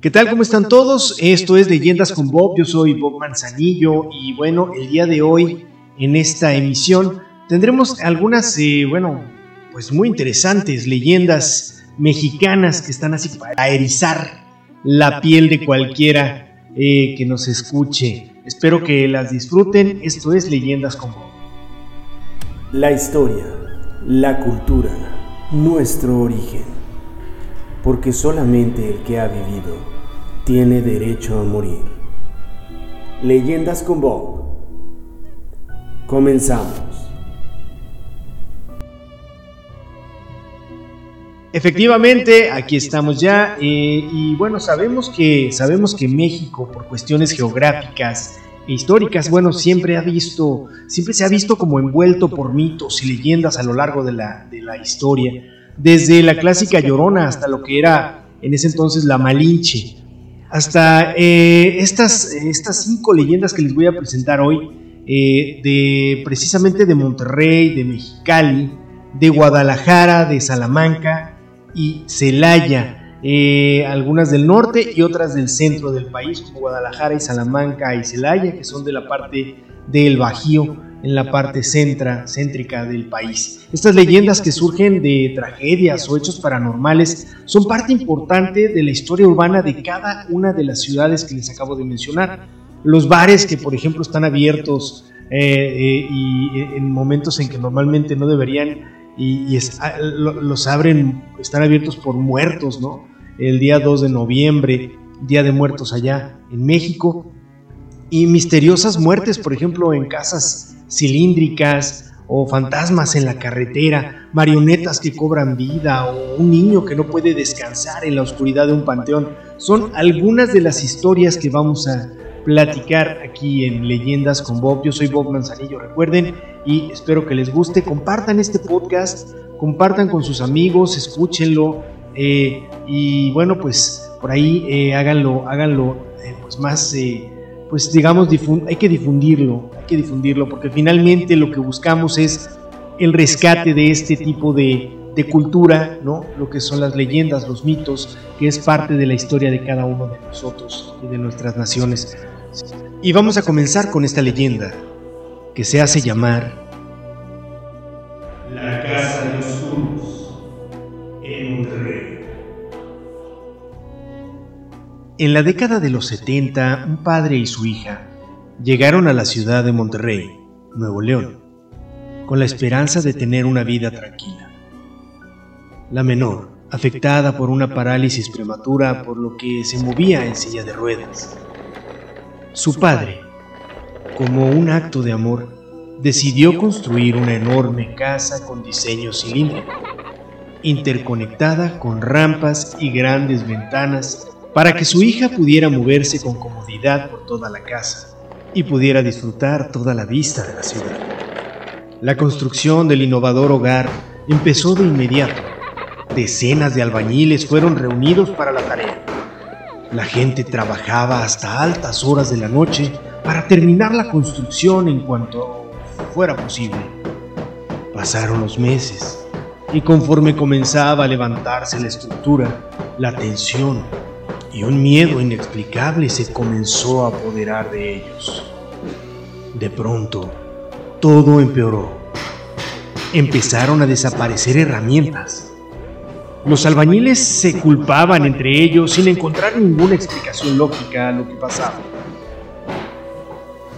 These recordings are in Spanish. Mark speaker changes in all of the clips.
Speaker 1: ¿Qué tal? ¿Cómo están todos? Esto es Leyendas con Bob, yo soy Bob Manzanillo y bueno, el día de hoy en esta emisión tendremos algunas, eh, bueno, pues muy interesantes leyendas mexicanas que están así para erizar la piel de cualquiera eh, que nos escuche. Espero que las disfruten, esto es Leyendas con Bob.
Speaker 2: La historia, la cultura, nuestro origen porque solamente el que ha vivido tiene derecho a morir. Leyendas con Bob. Comenzamos.
Speaker 1: Efectivamente, aquí estamos ya eh, y bueno, sabemos que sabemos que México por cuestiones geográficas e históricas, bueno, siempre ha visto, siempre se ha visto como envuelto por mitos y leyendas a lo largo de la, de la historia desde la clásica Llorona hasta lo que era en ese entonces la Malinche, hasta eh, estas, estas cinco leyendas que les voy a presentar hoy, eh, de precisamente de Monterrey, de Mexicali, de Guadalajara, de Salamanca y Celaya, eh, algunas del norte y otras del centro del país, como Guadalajara y Salamanca y Celaya, que son de la parte del Bajío en la parte centra, céntrica del país. Estas leyendas que surgen de tragedias o hechos paranormales son parte importante de la historia urbana de cada una de las ciudades que les acabo de mencionar. Los bares que, por ejemplo, están abiertos eh, eh, y en momentos en que normalmente no deberían y, ah, los abren, están abiertos por muertos, ¿no? El día 2 de noviembre, Día de Muertos allá en México. Y misteriosas muertes, por ejemplo, en casas cilíndricas o fantasmas en la carretera, marionetas que cobran vida o un niño que no puede descansar en la oscuridad de un panteón. Son algunas de las historias que vamos a platicar aquí en Leyendas con Bob. Yo soy Bob Manzanillo, recuerden, y espero que les guste. Compartan este podcast, compartan con sus amigos, escúchenlo. Eh, y bueno, pues por ahí eh, háganlo, háganlo eh, pues más pues digamos, hay que difundirlo, hay que difundirlo, porque finalmente lo que buscamos es el rescate de este tipo de, cultura, ¿no? Lo que son las leyendas, los mitos, que es parte de la historia de cada uno de nosotros y de nuestras naciones. Y vamos a comenzar con esta leyenda, que se hace llamar
Speaker 3: La Casa de los en Monterrey.
Speaker 1: En la década de los 70, un padre y su hija llegaron a la ciudad de Monterrey, Nuevo León, con la esperanza de tener una vida tranquila. La menor, afectada por una parálisis prematura por lo que se movía en silla de ruedas. Su padre, como un acto de amor, decidió construir una enorme casa con diseño cilíndrico, interconectada con rampas y grandes ventanas para que su hija pudiera moverse con comodidad por toda la casa y pudiera disfrutar toda la vista de la ciudad. La construcción del innovador hogar empezó de inmediato. Decenas de albañiles fueron reunidos para la tarea. La gente trabajaba hasta altas horas de la noche para terminar la construcción en cuanto fuera posible. Pasaron los meses y conforme comenzaba a levantarse la estructura, la tensión y un miedo inexplicable se comenzó a apoderar de ellos. De pronto, todo empeoró. Empezaron a desaparecer herramientas. Los albañiles se culpaban entre ellos sin encontrar ninguna explicación lógica a lo que pasaba.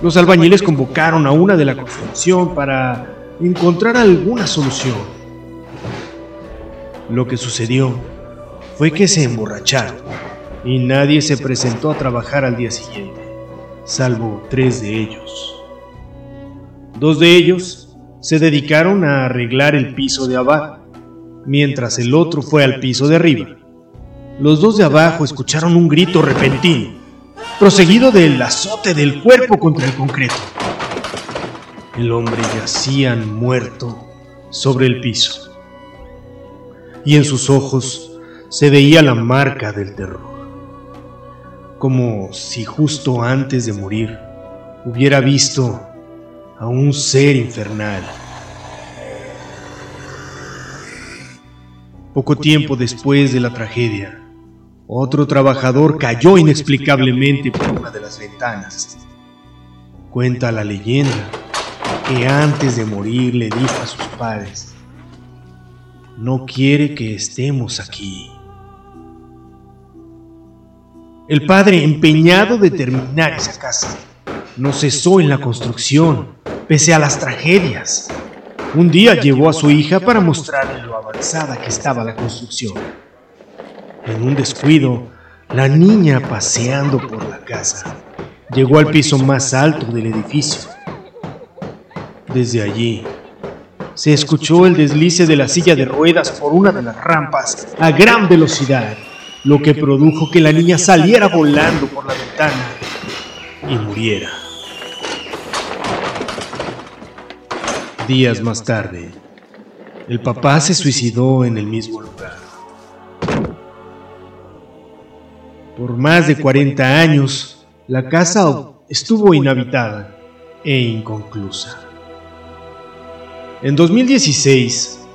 Speaker 1: Los albañiles convocaron a una de la construcción para encontrar alguna solución. Lo que sucedió fue que se emborracharon y nadie se presentó a trabajar al día siguiente, salvo tres de ellos. Dos de ellos se dedicaron a arreglar el piso de abajo, mientras el otro fue al piso de arriba. Los dos de abajo escucharon un grito repentino, proseguido del azote del cuerpo contra el concreto. El hombre yacía muerto sobre el piso, y en sus ojos se veía la marca del terror como si justo antes de morir hubiera visto a un ser infernal. Poco tiempo después de la tragedia, otro trabajador cayó inexplicablemente por una de las ventanas. Cuenta la leyenda que antes de morir le dijo a sus padres, no quiere que estemos aquí. El padre, empeñado de terminar esa casa, no cesó en la construcción, pese a las tragedias. Un día llevó a su hija para mostrarle lo avanzada que estaba la construcción. En un descuido, la niña paseando por la casa llegó al piso más alto del edificio. Desde allí, se escuchó el deslice de la silla de ruedas por una de las rampas a gran velocidad, lo que produjo que la niña saliera volando por la ventana y muriera. Días más tarde, el papá se suicidó en el mismo lugar. Por más de 40 años, la casa estuvo inhabitada e inconclusa. En 2016,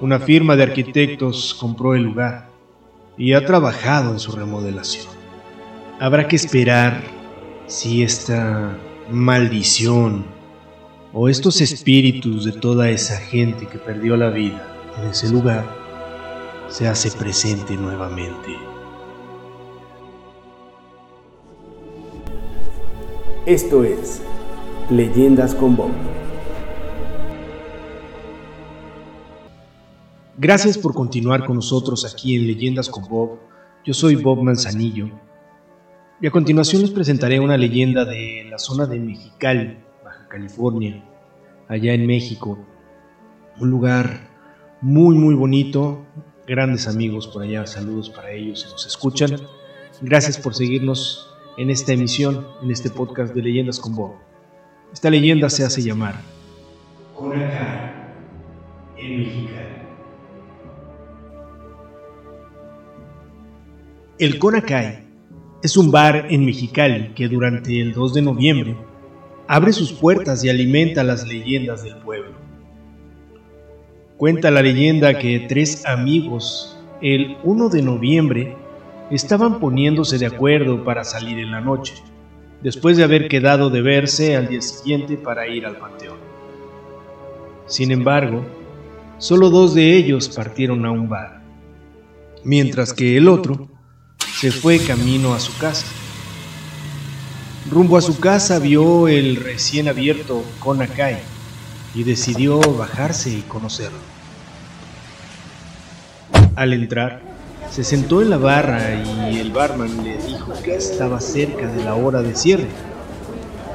Speaker 1: una firma de arquitectos compró el lugar y ha trabajado en su remodelación. Habrá que esperar si esta maldición o estos espíritus de toda esa gente que perdió la vida en ese lugar se hace presente nuevamente.
Speaker 2: Esto es Leyendas con Bob.
Speaker 1: Gracias por continuar con nosotros aquí en Leyendas con Bob. Yo soy Bob Manzanillo. Y a continuación les presentaré una leyenda de la zona de Mexicali, Baja California, allá en México. Un lugar muy muy bonito, grandes amigos por allá, saludos para ellos si nos escuchan. Gracias por seguirnos en esta emisión, en este podcast de Leyendas con Bob. Esta leyenda se hace llamar
Speaker 3: Conacay, en Mexicali.
Speaker 1: El Conacay es un bar en Mexicali que durante el 2 de noviembre abre sus puertas y alimenta las leyendas del pueblo. Cuenta la leyenda que tres amigos el 1 de noviembre estaban poniéndose de acuerdo para salir en la noche, después de haber quedado de verse al día siguiente para ir al panteón. Sin embargo, solo dos de ellos partieron a un bar, mientras que el otro se fue camino a su casa. Rumbo a su casa vio el recién abierto Conacay y decidió bajarse y conocerlo. Al entrar, se sentó en la barra y el barman le dijo que estaba cerca de la hora de cierre,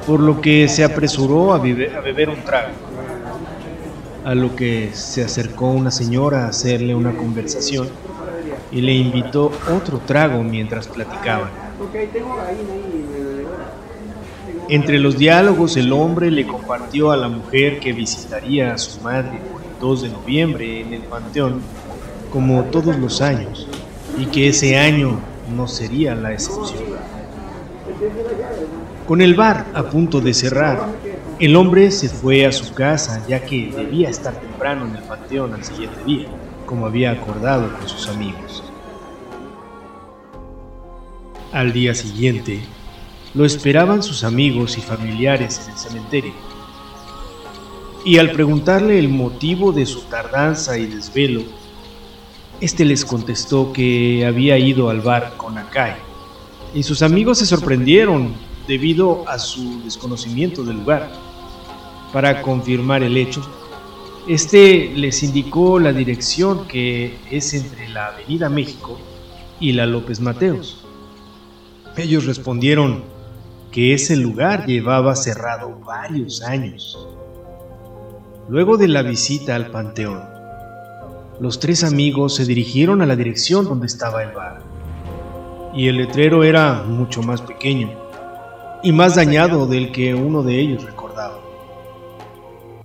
Speaker 1: por lo que se apresuró a, a beber un trago. A lo que se acercó una señora a hacerle una conversación y le invitó otro trago mientras platicaban. Entre los diálogos el hombre le compartió a la mujer que visitaría a su madre por el 2 de noviembre en el panteón, como todos los años, y que ese año no sería la excepción. Con el bar a punto de cerrar, el hombre se fue a su casa ya que debía estar temprano en el panteón al siguiente día, como había acordado con sus amigos. Al día siguiente, lo esperaban sus amigos y familiares en el cementerio. Y al preguntarle el motivo de su tardanza y desvelo, este les contestó que había ido al bar con Akai, y sus amigos se sorprendieron debido a su desconocimiento del lugar. Para confirmar el hecho, este les indicó la dirección que es entre la Avenida México y la López Mateos. Ellos respondieron que ese lugar llevaba cerrado varios años. Luego de la visita al panteón, los tres amigos se dirigieron a la dirección donde estaba el bar. Y el letrero era mucho más pequeño y más dañado del que uno de ellos recordaba.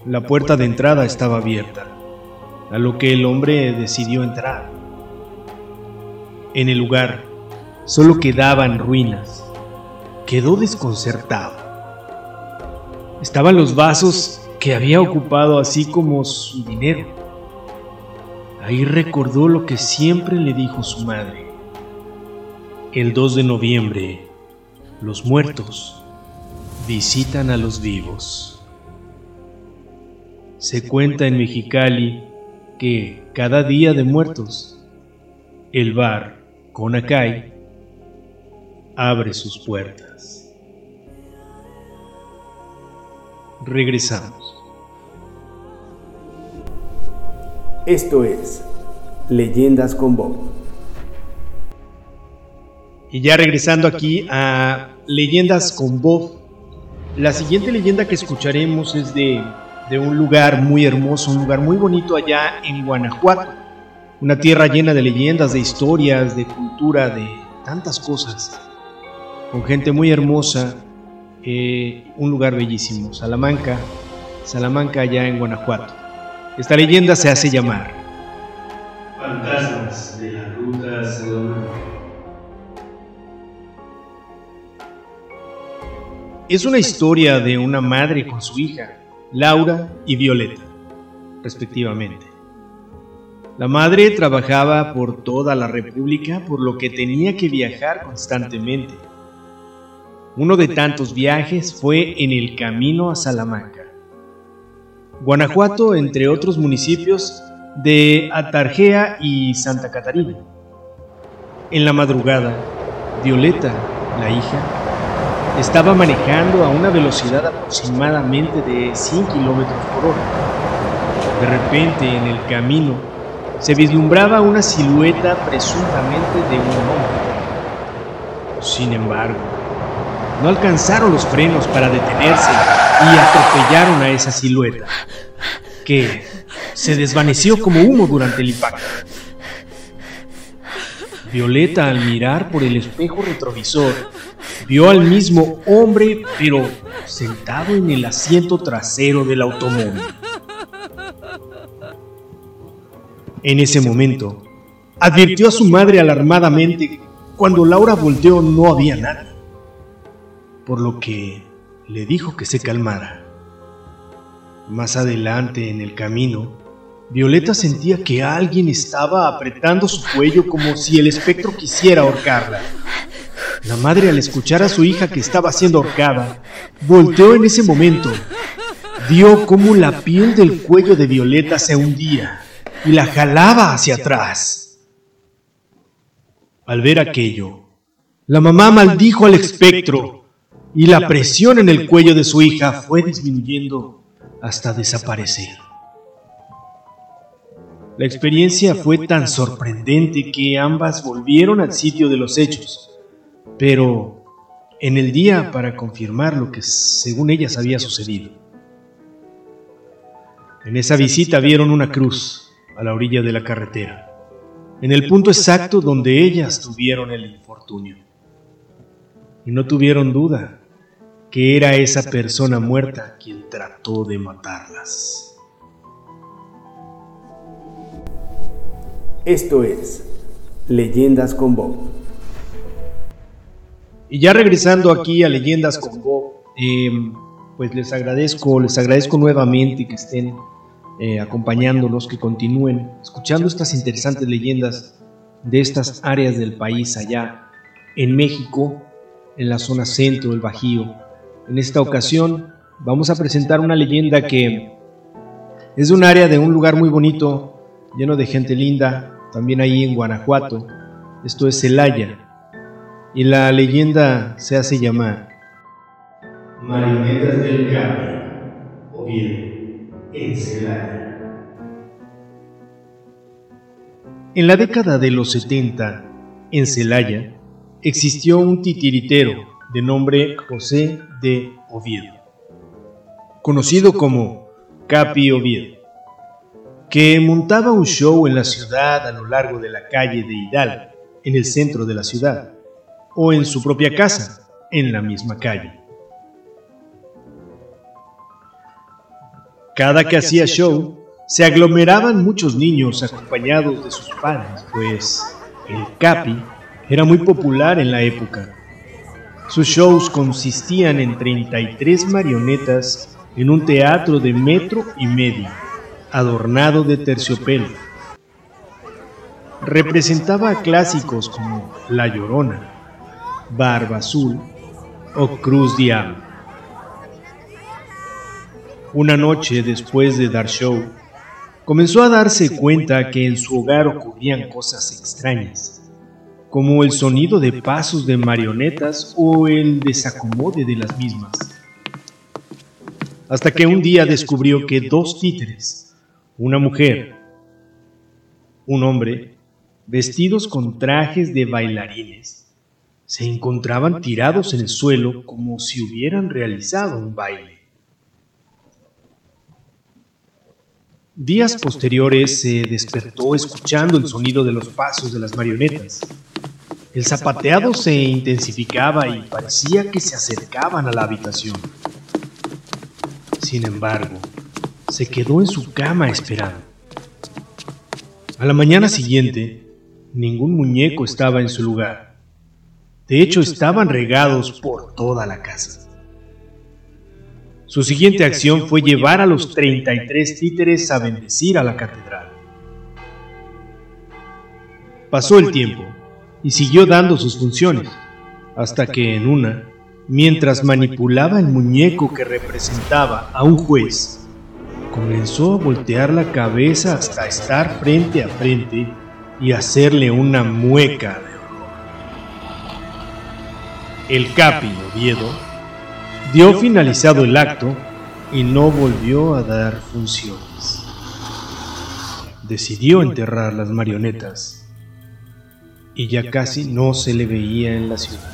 Speaker 1: La puerta de entrada estaba abierta, a lo que el hombre decidió entrar. En el lugar solo quedaban ruinas. Quedó desconcertado. Estaban los vasos que había ocupado así como su dinero. Ahí recordó lo que siempre le dijo su madre. El 2 de noviembre, los muertos visitan a los vivos. Se cuenta en Mexicali que cada día de muertos, el bar Conacay abre sus puertas. Regresamos.
Speaker 2: Esto es Leyendas con Bob.
Speaker 1: Y ya regresando aquí a Leyendas con Bob, la siguiente leyenda que escucharemos es de, de un lugar muy hermoso, un lugar muy bonito allá en Guanajuato. Una tierra llena de leyendas, de historias, de cultura, de tantas cosas. Con gente muy hermosa, eh, un lugar bellísimo, Salamanca, Salamanca allá en Guanajuato. Esta leyenda se hace llamar
Speaker 3: Fantasmas de la Ruta Salamanca.
Speaker 1: Es una historia de una madre con su hija, Laura y Violeta, respectivamente. La madre trabajaba por toda la República, por lo que tenía que viajar constantemente. Uno de tantos viajes fue en el camino a Salamanca. Guanajuato, entre otros municipios de Atarjea y Santa Catarina. En la madrugada, Violeta, la hija, estaba manejando a una velocidad aproximadamente de 100 kilómetros por hora. De repente, en el camino, se vislumbraba una silueta presuntamente de un hombre. Sin embargo, no alcanzaron los frenos para detenerse y atropellaron a esa silueta, que se desvaneció como humo durante el impacto. Violeta al mirar por el espejo retrovisor vio al mismo hombre pero sentado en el asiento trasero del automóvil. En ese momento, advirtió a su madre alarmadamente. Cuando Laura volteó no había nada, por lo que le dijo que se calmara. Más adelante en el camino, Violeta sentía que alguien estaba apretando su cuello como si el espectro quisiera ahorcarla. La madre al escuchar a su hija que estaba siendo ahorcada, volteó en ese momento. Vio cómo la piel del cuello de Violeta se hundía y la jalaba hacia atrás. Al ver aquello, la mamá maldijo al espectro y la presión en el cuello de su hija fue disminuyendo hasta desaparecer. La experiencia fue tan sorprendente que ambas volvieron al sitio de los hechos, pero en el día para confirmar lo que según ellas había sucedido. En esa visita vieron una cruz a la orilla de la carretera, en el punto exacto donde ellas tuvieron el infortunio. Y no tuvieron duda que era esa persona muerta quien trató de matarlas.
Speaker 2: Esto es Leyendas con Bob.
Speaker 1: Y ya regresando aquí a Leyendas con Bob, eh, pues les agradezco, les agradezco nuevamente que estén eh, acompañándolos, que continúen escuchando estas interesantes leyendas de estas áreas del país allá en México, en la zona centro del Bajío. En esta ocasión vamos a presentar una leyenda que es de un área de un lugar muy bonito, lleno de gente linda, también ahí en Guanajuato. Esto es Celaya. Y la leyenda se hace llamar
Speaker 3: Marionetas del Cambio. O bien, en Celaya.
Speaker 1: En la década de los 70, en Celaya, existió un titiritero de nombre José de Oviedo, conocido como Capi Oviedo, que montaba un show en la ciudad a lo largo de la calle de Hidalgo, en el centro de la ciudad, o en su propia casa, en la misma calle. Cada que hacía show, se aglomeraban muchos niños acompañados de sus padres, pues el Capi era muy popular en la época. Sus shows consistían en 33 marionetas en un teatro de metro y medio, adornado de terciopelo. Representaba clásicos como La Llorona, Barba Azul o Cruz Diablo. Una noche después de dar show, comenzó a darse cuenta que en su hogar ocurrían cosas extrañas, como el sonido de pasos de marionetas o el desacomode de las mismas. Hasta que un día descubrió que dos títeres, una mujer, un hombre, vestidos con trajes de bailarines, se encontraban tirados en el suelo como si hubieran realizado un baile. Días posteriores se despertó escuchando el sonido de los pasos de las marionetas. El zapateado se intensificaba y parecía que se acercaban a la habitación. Sin embargo, se quedó en su cama esperando. A la mañana siguiente, ningún muñeco estaba en su lugar. De hecho, estaban regados por toda la casa. Su siguiente acción fue llevar a los 33 títeres a bendecir a la catedral. Pasó el tiempo y siguió dando sus funciones, hasta que en una, mientras manipulaba el muñeco que representaba a un juez, comenzó a voltear la cabeza hasta estar frente a frente y hacerle una mueca. El Capi Oviedo dio finalizado el acto y no volvió a dar funciones. Decidió enterrar las marionetas y ya casi no se le veía en la ciudad.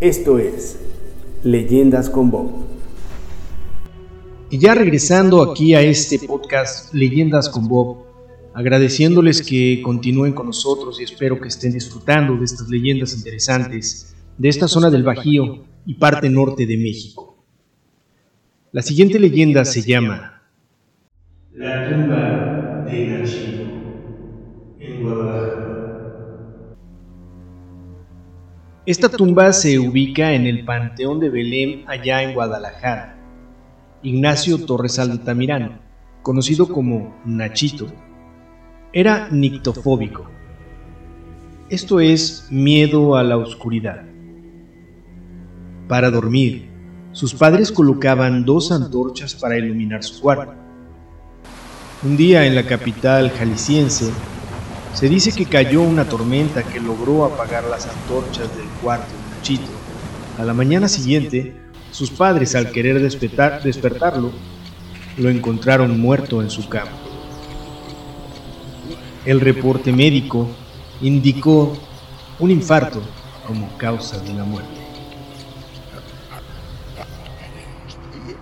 Speaker 2: Esto es Leyendas con Bob.
Speaker 1: Y ya regresando aquí a este podcast Leyendas con Bob, agradeciéndoles que continúen con nosotros y espero que estén disfrutando de estas leyendas interesantes de esta zona del Bajío y parte norte de México. La siguiente leyenda se llama
Speaker 3: La tumba de Nachito en Guadalajara.
Speaker 1: Esta tumba se ubica en el Panteón de Belén, allá en Guadalajara. Ignacio Torres Altamirano, conocido como Nachito, era nictofóbico. Esto es miedo a la oscuridad. Para dormir, sus padres colocaban dos antorchas para iluminar su cuarto. Un día en la capital jalisciense, se dice que cayó una tormenta que logró apagar las antorchas del cuarto de Nachito. A la mañana siguiente, sus padres, al querer despertar, despertarlo, lo encontraron muerto en su cama. El reporte médico indicó un infarto como causa de la muerte.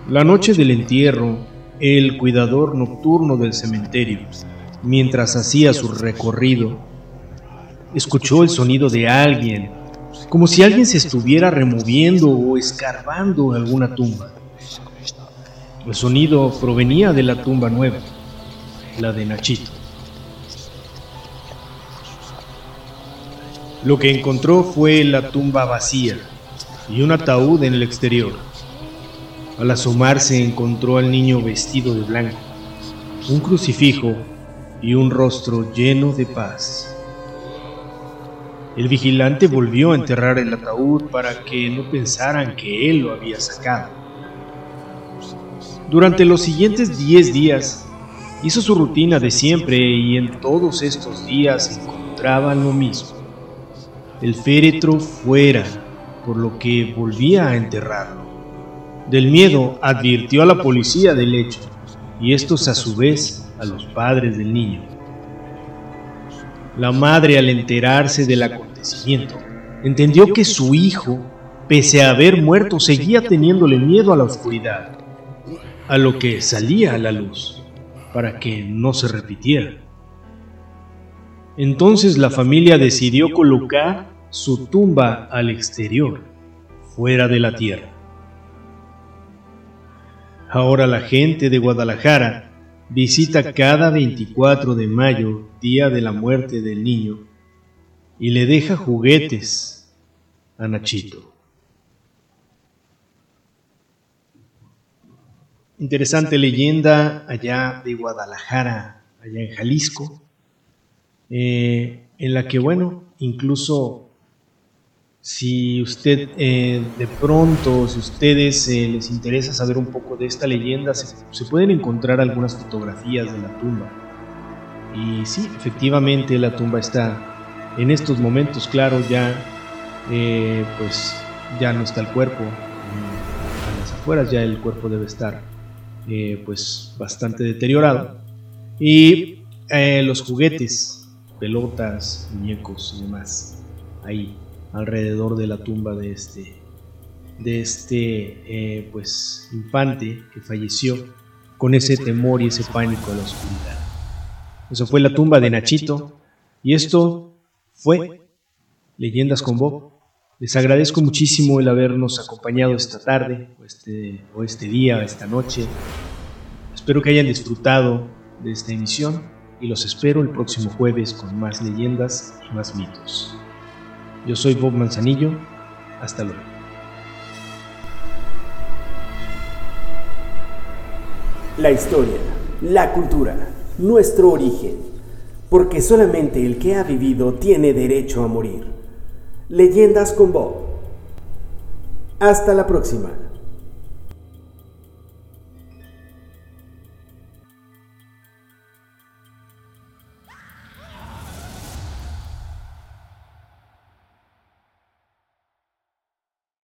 Speaker 1: La noche del entierro, el cuidador nocturno del cementerio, mientras hacía su recorrido, escuchó el sonido de alguien, como si alguien se estuviera removiendo o escarbando alguna tumba. El sonido provenía de la tumba nueva, la de Nachito. Lo que encontró fue la tumba vacía y un ataúd en el exterior. Al asomarse encontró al niño vestido de blanco, un crucifijo y un rostro lleno de paz. El vigilante volvió a enterrar el ataúd para que no pensaran que él lo había sacado. Durante los siguientes 10 días hizo su rutina de siempre y en todos estos días encontraba lo mismo el féretro fuera, por lo que volvía a enterrarlo. Del miedo advirtió a la policía del hecho, y estos a su vez a los padres del niño. La madre al enterarse del acontecimiento, entendió que su hijo, pese a haber muerto, seguía teniéndole miedo a la oscuridad, a lo que salía a la luz, para que no se repitiera. Entonces la familia decidió colocar su tumba al exterior, fuera de la tierra. Ahora la gente de Guadalajara visita cada 24 de mayo, día de la muerte del niño, y le deja juguetes a Nachito. Interesante leyenda allá de Guadalajara, allá en Jalisco. Eh, en la que, bueno, incluso si usted eh, de pronto, si ustedes eh, les interesa saber un poco de esta leyenda, se, pueden encontrar algunas fotografías de la tumba. Y sí, efectivamente la tumba está en estos momentos, claro, ya eh, pues ya no está el cuerpo a las afueras, ya el cuerpo debe estar pues bastante deteriorado. Y los juguetes, pelotas, muñecos y demás, ahí alrededor de la tumba de este, de este eh, pues, infante que falleció con ese temor y ese pánico a la oscuridad. Eso fue la tumba de Nachito y esto fue Leyendas con Bob. Les agradezco muchísimo el habernos acompañado esta tarde, o este, o este día, esta noche. Espero que hayan disfrutado de esta emisión y los espero el próximo jueves con más leyendas y más mitos. Yo soy Bob Manzanillo. Hasta luego.
Speaker 2: La historia, la cultura, nuestro origen. Porque solamente el que ha vivido tiene derecho a morir. Leyendas con Bob. Hasta la próxima.